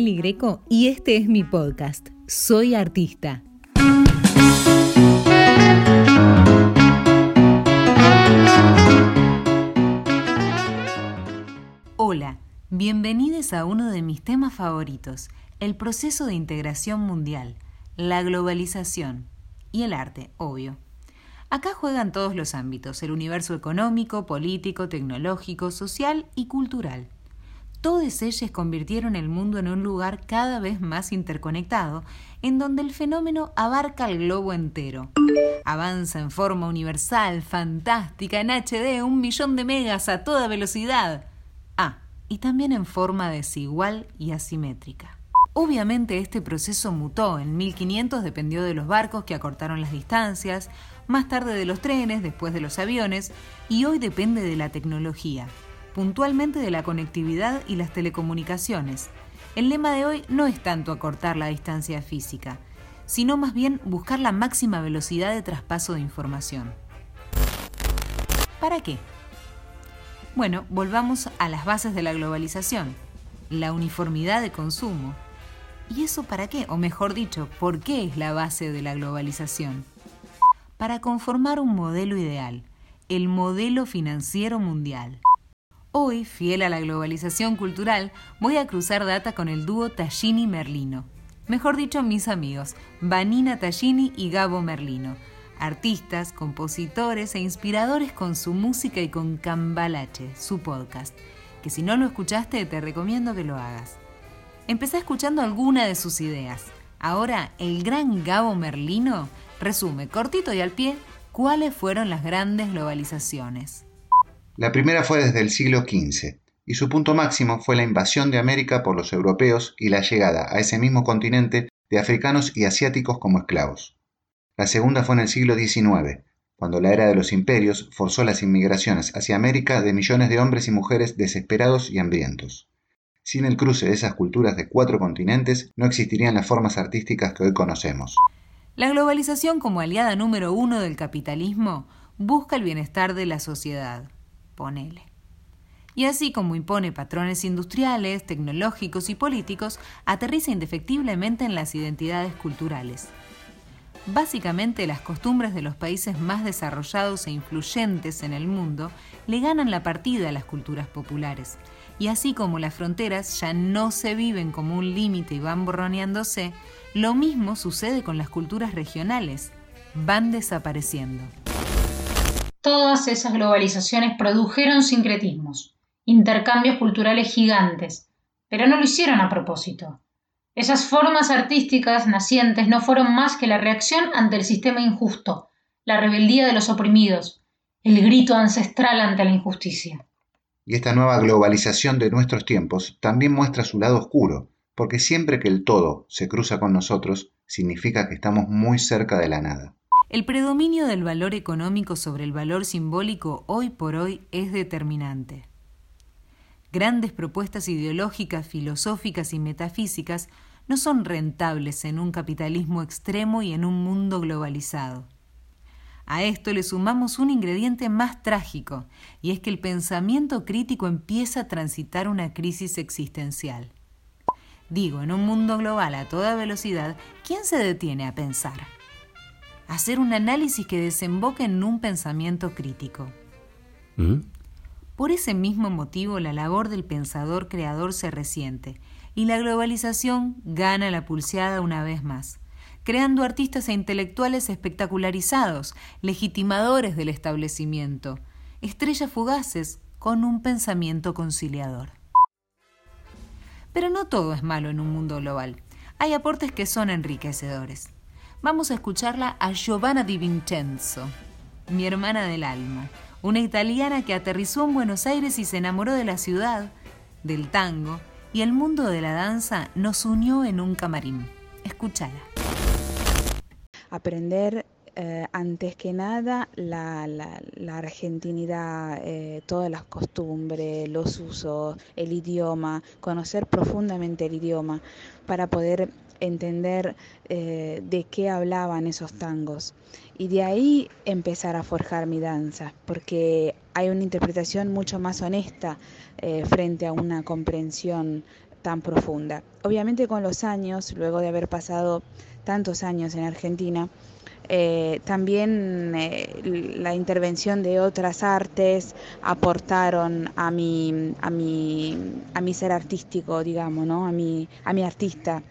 Greco y este es mi podcast. Soy artista. Hola, bienvenidos a uno de mis temas favoritos, el proceso de integración mundial, la globalización y el arte, obvio. Acá juegan todos los ámbitos, el universo económico, político, tecnológico, social y cultural. Todas ellas convirtieron el mundo en un lugar cada vez más interconectado, en donde el fenómeno abarca el globo entero. Avanza en forma universal, fantástica, en HD, un millón de megas a toda velocidad. Ah, y también en forma desigual y asimétrica. Obviamente este proceso mutó. En 1500 dependió de los barcos que acortaron las distancias, más tarde de los trenes, después de los aviones, y hoy depende de la tecnología, puntualmente de la conectividad y las telecomunicaciones. El lema de hoy no es tanto acortar la distancia física, sino más bien buscar la máxima velocidad de traspaso de información. ¿Para qué? Bueno, volvamos a las bases de la globalización, la uniformidad de consumo, ¿Y eso para qué? O mejor dicho, ¿por qué es la base de la globalización? Para conformar un modelo ideal, el modelo financiero mundial. Hoy, fiel a la globalización cultural, voy a cruzar data con el dúo Tallini-Merlino. Mejor dicho, mis amigos, Vanina Tallini y Gabo Merlino, artistas, compositores e inspiradores con su música y con Cambalache, su podcast, que si no lo escuchaste te recomiendo que lo hagas. Empecé escuchando alguna de sus ideas. Ahora, el gran Gabo Merlino resume cortito y al pie cuáles fueron las grandes globalizaciones. La primera fue desde el siglo XV, y su punto máximo fue la invasión de América por los europeos y la llegada a ese mismo continente de africanos y asiáticos como esclavos. La segunda fue en el siglo XIX, cuando la era de los imperios forzó las inmigraciones hacia América de millones de hombres y mujeres desesperados y hambrientos. Sin el cruce de esas culturas de cuatro continentes no existirían las formas artísticas que hoy conocemos. La globalización como aliada número uno del capitalismo busca el bienestar de la sociedad. Y así como impone patrones industriales, tecnológicos y políticos, aterriza indefectiblemente en las identidades culturales. Básicamente las costumbres de los países más desarrollados e influyentes en el mundo le ganan la partida a las culturas populares, y así como las fronteras ya no se viven como un límite y van borroneándose, lo mismo sucede con las culturas regionales, van desapareciendo. Todas esas globalizaciones produjeron sincretismos, intercambios culturales gigantes, pero no lo hicieron a propósito. Esas formas artísticas nacientes no fueron más que la reacción ante el sistema injusto, la rebeldía de los oprimidos, el grito ancestral ante la injusticia. Y esta nueva globalización de nuestros tiempos también muestra su lado oscuro, porque siempre que el todo se cruza con nosotros, significa que estamos muy cerca de la nada. El predominio del valor económico sobre el valor simbólico hoy por hoy es determinante. Grandes propuestas ideológicas, filosóficas y metafísicas no son rentables en un capitalismo extremo y en un mundo globalizado. A esto le sumamos un ingrediente más trágico, y es que el pensamiento crítico empieza a transitar una crisis existencial. Digo, en un mundo global a toda velocidad, ¿quién se detiene a pensar? Hacer un análisis que desemboque en un pensamiento crítico. ¿Mm? Por ese mismo motivo, la labor del pensador creador se resiente y la globalización gana la pulseada una vez más creando artistas e intelectuales espectacularizados, legitimadores del establecimiento, estrellas fugaces con un pensamiento conciliador. Pero no todo es malo en un mundo global. Hay aportes que son enriquecedores. Vamos a escucharla a Giovanna Di Vincenzo, mi hermana del alma, una italiana que aterrizó en Buenos Aires y se enamoró de la ciudad, del tango, y el mundo de la danza nos unió en un camarín. Escúchala aprender eh, antes que nada la, argentinidad, eh, todas las costumbres, los usos, el idioma, conocer profundamente el idioma para poder entender eh, de qué hablaban esos tangos. Y de ahí empezar a forjar mi danza, porque hay una interpretación mucho más honesta frente a una comprensión tan profunda. Obviamente con los años, luego de haber pasado tantos años en Argentina, eh, también eh, la intervención de otras artes aportaron a mi, a mi, a mi ser artístico, digamos, ¿no? a, mi, a mi artista.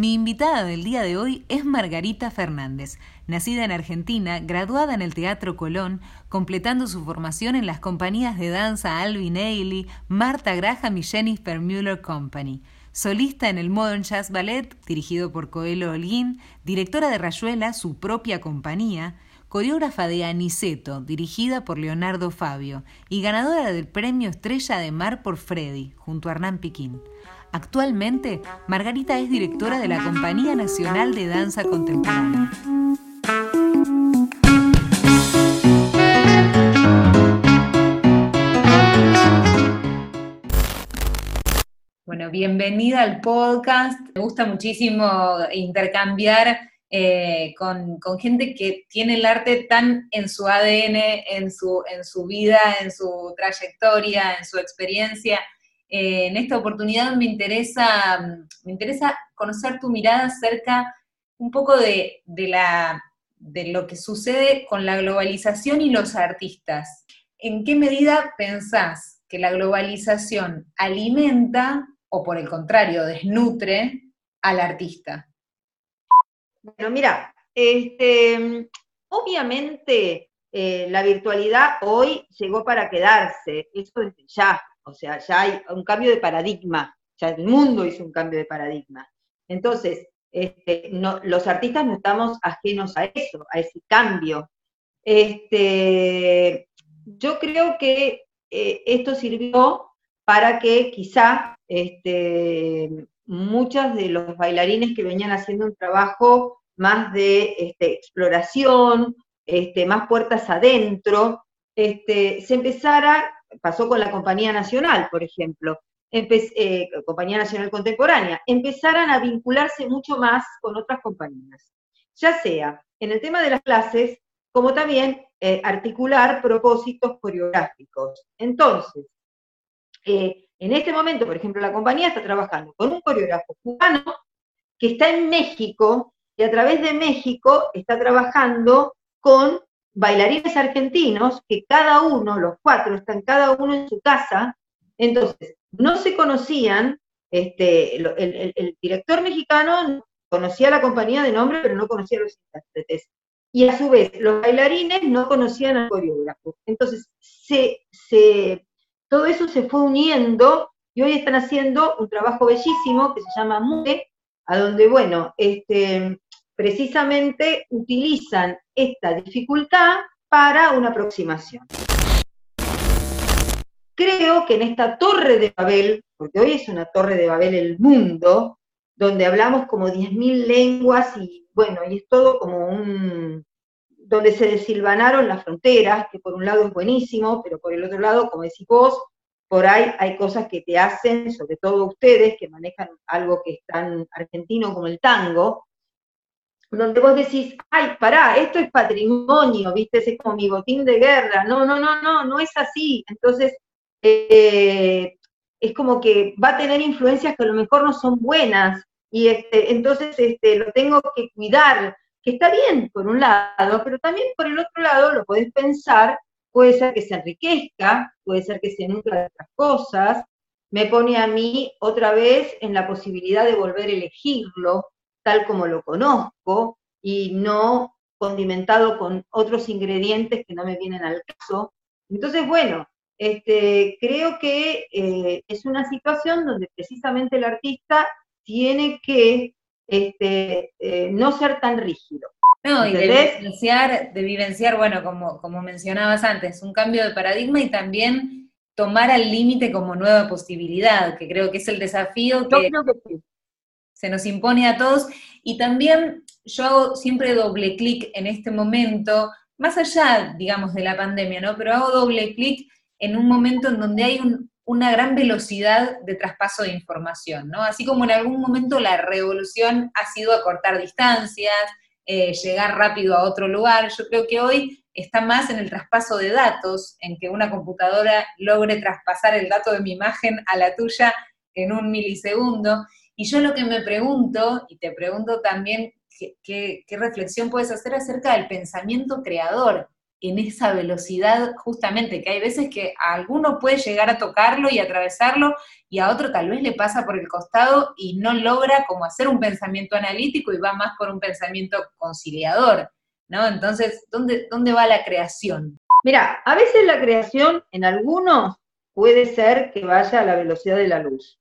Mi invitada del día de hoy es Margarita Fernández, nacida en Argentina, graduada en el Teatro Colón, completando su formación en las compañías de danza Alvin Ailey, Marta Graham y Jennifer Mueller Company. Solista en el Modern Jazz Ballet, dirigido por Coelho Holguín, directora de Rayuela, su propia compañía, coreógrafa de Aniceto, dirigida por Leonardo Fabio, y ganadora del premio Estrella de Mar por Freddy, junto a Hernán Piquín. Actualmente, Margarita es directora de la Compañía Nacional de Danza Contemporánea. Bueno, bienvenida al podcast. Me gusta muchísimo intercambiar eh, con, gente que tiene el arte tan en su ADN, en su, en su vida, en su trayectoria, en su experiencia. Eh, en esta oportunidad me interesa, conocer tu mirada acerca un poco de lo que sucede con la globalización y los artistas. ¿En qué medida pensás que la globalización alimenta o por el contrario desnutre al artista? Bueno, mira, este, obviamente eh, la virtualidad hoy llegó para quedarse, eso desde ya. O sea, ya hay un cambio de paradigma, ya el mundo hizo un cambio de paradigma. Entonces, este, los artistas no estamos ajenos a eso, a ese cambio. Este, yo creo que eh, esto sirvió para que quizá este, muchos de los bailarines que venían haciendo un trabajo más de este, exploración, más puertas adentro, se empezara pasó con la Compañía Nacional, por ejemplo, eh, Compañía Nacional Contemporánea, empezaran a vincularse mucho más con otras compañías, ya sea en el tema de las clases, como también eh, articular propósitos coreográficos. Entonces, eh, en este momento, por ejemplo, la compañía está trabajando con un coreógrafo cubano que está en México y a través de México está trabajando con bailarines argentinos que cada uno, los cuatro, están cada uno en su casa, entonces no se conocían, este, el, director mexicano conocía la compañía de nombre, pero no conocía a los intérpretes. Y a su vez, los bailarines no conocían al coreógrafo. Entonces, todo eso se fue uniendo y hoy están haciendo un trabajo bellísimo que se llama MUE, a donde, bueno, este, precisamente utilizan esta dificultad para una aproximación. Creo que en esta torre de Babel, porque hoy es una torre de Babel el mundo, donde hablamos como 10.000 lenguas y bueno, y es todo como un, donde se desilvanaron las fronteras, que por un lado es buenísimo, pero por el otro lado, como decís vos, por ahí hay cosas que te hacen, sobre todo ustedes que manejan algo que es tan argentino como el tango, donde vos decís, ay, pará, esto es patrimonio, ¿viste? Es como mi botín de guerra. No, no, no, no, no es así. Entonces, eh, es como que va a tener influencias que a lo mejor no son buenas, y este, entonces este, lo tengo que cuidar, que está bien por un lado, pero también por el otro lado lo podés pensar, puede ser que se enriquezca, puede ser que se nutra de otras cosas, me pone a mí otra vez en la posibilidad de volver a elegirlo, tal como lo conozco y no condimentado con otros ingredientes que no me vienen al caso. Entonces, bueno, este, creo que eh, es una situación donde precisamente el artista tiene que este, eh, no ser tan rígido. No, y de vivenciar, de vivenciar, bueno, como, como mencionabas antes, un cambio de paradigma y también tomar al límite como nueva posibilidad, que creo que es el desafío que, creo que sí se nos impone a todos. Y también yo hago siempre doble clic en este momento, más allá, digamos, de la pandemia, ¿no? Pero hago doble clic en un momento en donde hay una gran velocidad de traspaso de información, ¿no? Así como en algún momento la revolución ha sido acortar distancias, eh, llegar rápido a otro lugar, yo creo que hoy está más en el traspaso de datos, en que una computadora logre traspasar el dato de mi imagen a la tuya en un milisegundo. Y yo lo que me pregunto, y te pregunto también, ¿qué, reflexión puedes hacer acerca del pensamiento creador en esa velocidad justamente, que hay veces que a alguno puede llegar a tocarlo y atravesarlo y a otro tal vez le pasa por el costado y no logra como hacer un pensamiento analítico y va más por un pensamiento conciliador, ¿no? Entonces, ¿dónde, dónde va la creación? Mira, a veces la creación en algunos puede ser que vaya a la velocidad de la luz.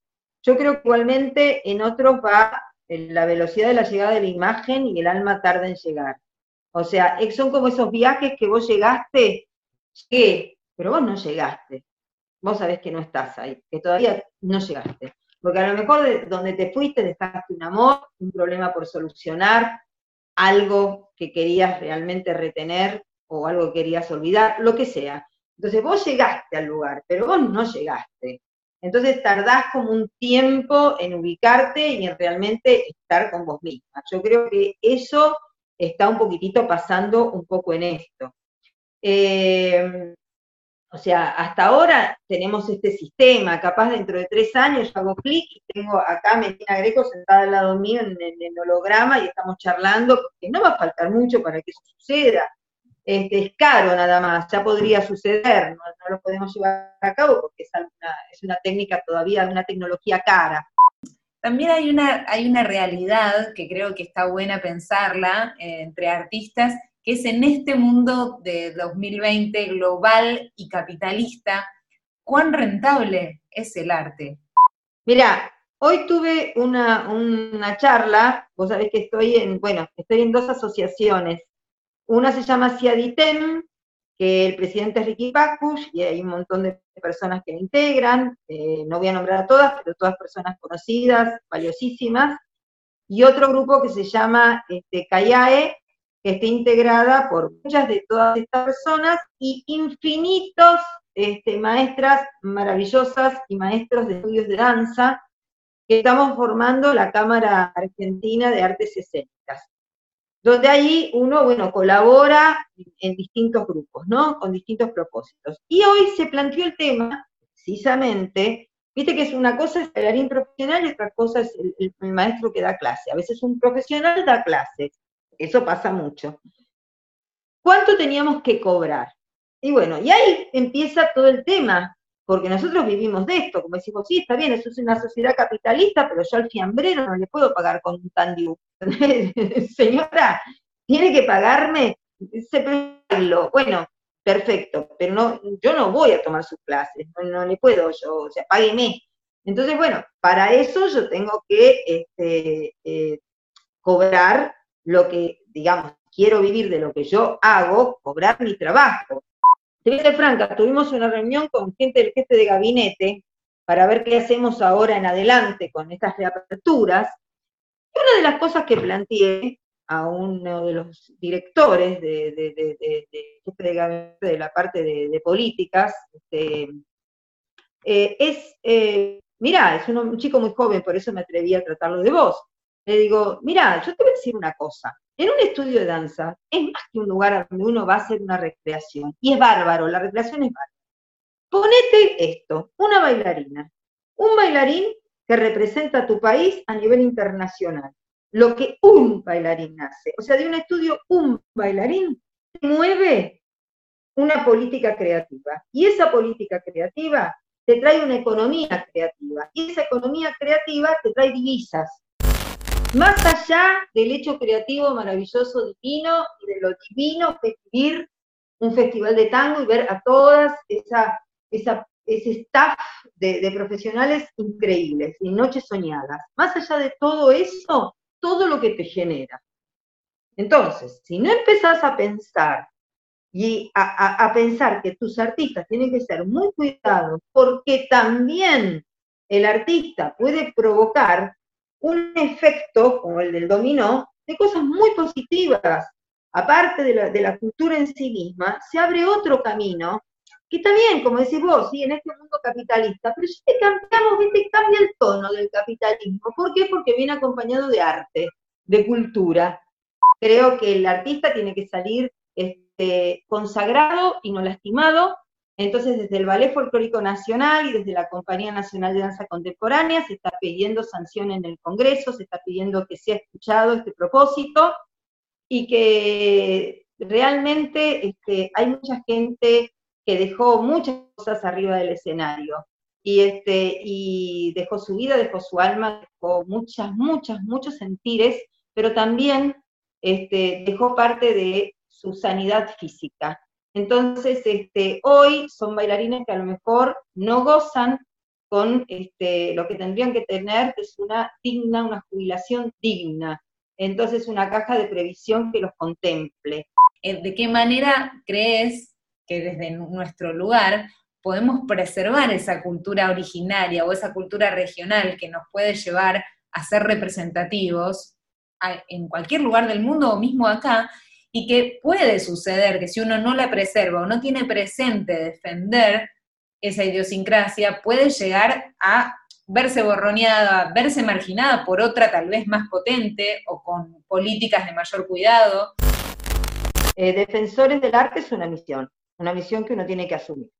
Yo creo que igualmente en otros va la velocidad de la llegada de la imagen y el alma tarda en llegar. O sea, son como esos viajes que vos llegaste, llegué, pero vos no llegaste. Vos sabés que no estás ahí, que todavía no llegaste. Porque a lo mejor de donde te fuiste dejaste un amor, un problema por solucionar, algo que querías realmente retener o algo que querías olvidar, lo que sea. Entonces vos llegaste al lugar, pero vos no llegaste. Entonces tardás como un tiempo en ubicarte y en realmente estar con vos misma. Yo creo que eso está un poquitito pasando un poco en esto. Eh, o sea, hasta ahora tenemos este sistema, capaz dentro de tres años yo hago clic y tengo acá a Medina Greco sentada al lado mío en, el holograma y estamos charlando, porque no va a faltar mucho para que eso suceda. Este, es caro nada más, ya podría suceder, no, lo podemos llevar a cabo porque es una, es una técnica todavía, una tecnología cara. También hay una, hay una realidad que creo que está buena pensarla eh, entre artistas, que es en este mundo de 2020 global y capitalista, ¿cuán rentable es el arte? Mira, hoy tuve una, una charla, vos sabés que estoy en, bueno, estoy en dos asociaciones una se llama CIADITEM, que el presidente es Ricky Bacchus, y hay un montón de personas que la integran, eh, no voy a nombrar a todas, pero todas personas conocidas, valiosísimas, y otro grupo que se llama este, CAIAE, que está integrada por muchas de todas estas personas y infinitos este, maestras maravillosas y maestros de estudios de danza, que estamos formando la Cámara Argentina de Artes Escénicas donde ahí uno, bueno, colabora en distintos grupos, ¿no? Con distintos propósitos. Y hoy se planteó el tema, precisamente, viste que es una cosa el bailarín profesional y otra cosa es el, maestro que da clase. A veces un profesional da clases, eso pasa mucho. ¿Cuánto teníamos que cobrar? Y bueno, y ahí empieza todo el tema, porque nosotros vivimos de esto, como decimos, sí, está bien, eso es una sociedad capitalista, pero yo al fiambrero no le puedo pagar con un tandiú. Señora, tiene que pagarme ese Bueno, perfecto, pero no, yo no voy a tomar sus clases, no, le puedo yo, o sea, págueme. Entonces, bueno, para eso yo tengo que este, eh, cobrar lo que, digamos, quiero vivir de lo que yo hago, cobrar mi trabajo. Te a franca, tuvimos una reunión con gente del jefe de gabinete para ver qué hacemos ahora en adelante con estas reaperturas. Y una de las cosas que planteé a uno de los directores de, de gabinete de la parte de, políticas, este, eh, es, eh, mirá, es un, chico muy joven, por eso me atreví a tratarlo de vos. Le digo, mirá, yo te voy a decir una cosa, en un estudio de danza es más que un lugar donde uno va a hacer una recreación. Y es bárbaro, la recreación es bárbara. Ponete esto, una bailarina, un bailarín que representa a tu país a nivel internacional. Lo que un bailarín hace. O sea, de un estudio, un bailarín mueve una política creativa. Y esa política creativa te trae una economía creativa. Y esa economía creativa te trae divisas. Más allá del hecho creativo maravilloso, divino, y de lo divino que vivir un festival de tango y ver a todas esa, ese staff de, profesionales increíbles y noches soñadas. Más allá de todo eso, todo lo que te genera. Entonces, si no empezás a pensar y a, a, pensar que tus artistas tienen que ser muy cuidados, porque también el artista puede provocar un efecto, como el del dominó, de cosas muy positivas. Aparte de la, cultura en sí misma, se abre otro camino, que también, como decís vos, ¿sí? en este mundo capitalista, pero si te cambiamos, ¿viste? cambia el tono del capitalismo. ¿Por qué? Porque viene acompañado de arte, de cultura. Creo que el artista tiene que salir este, consagrado y no lastimado Entonces, desde el Ballet Folclórico Nacional y desde la Compañía Nacional de Danza Contemporánea se está pidiendo sanción en el Congreso, se está pidiendo que sea escuchado este propósito y que realmente este, hay mucha gente que dejó muchas cosas arriba del escenario y, este, y dejó su vida, dejó su alma, dejó muchas, muchas, muchos sentires, pero también este, dejó parte de su sanidad física. Entonces, este, hoy son bailarines que a lo mejor no gozan con este, lo que tendrían que tener, que es una digna, una jubilación digna. Entonces, una caja de previsión que los contemple. Eh, ¿De qué manera crees que desde nuestro lugar podemos preservar esa cultura originaria o esa cultura regional que nos puede llevar a ser representativos en cualquier lugar del mundo o mismo acá, y que puede suceder que si uno no la preserva o no tiene presente defender esa idiosincrasia, puede llegar a verse borroneada, verse marginada por otra tal vez más potente o con políticas de mayor cuidado. Eh, defensores del arte es una misión, una misión que uno tiene que asumir,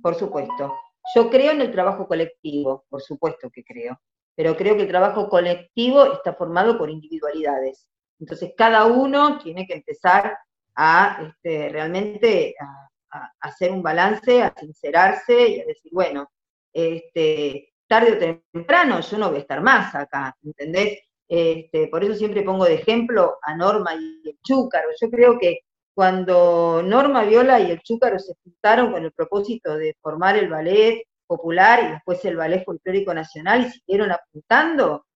por supuesto. Yo creo en el trabajo colectivo, por supuesto que creo, pero creo que el trabajo colectivo está formado por individualidades. Entonces, cada uno tiene que empezar a este, realmente hacer un balance, a sincerarse y a decir, bueno, este, tarde o temprano yo no voy a estar más acá, ¿entendés? Este, por eso siempre pongo de ejemplo a Norma y el Chúcaro. Yo creo que cuando Norma Viola y el Chúcaro se juntaron con el propósito de formar el ballet popular y después el ballet folclórico nacional y siguieron apuntando,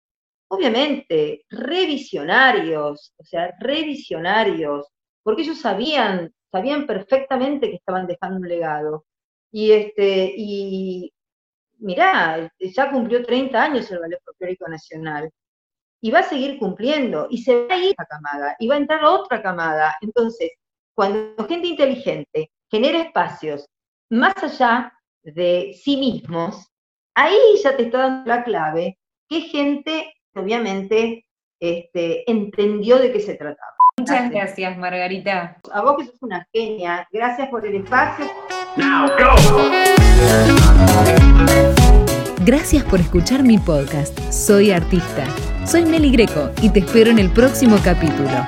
obviamente, revisionarios, o sea, revisionarios, porque ellos sabían, sabían perfectamente que estaban dejando un legado. Y este, y mirá, ya cumplió 30 años el Ballet Folclórico Nacional. Y va a seguir cumpliendo, y se va a ir a camada, y va a entrar otra camada. Entonces, cuando gente inteligente genera espacios más allá de sí mismos, ahí ya te está dando la clave que gente obviamente este, entendió de qué se trataba. Muchas gracias, Margarita. A vos que sos una genia, gracias por el espacio. Gracias por escuchar mi podcast. Soy artista. Soy Meli Greco y te espero en el próximo capítulo.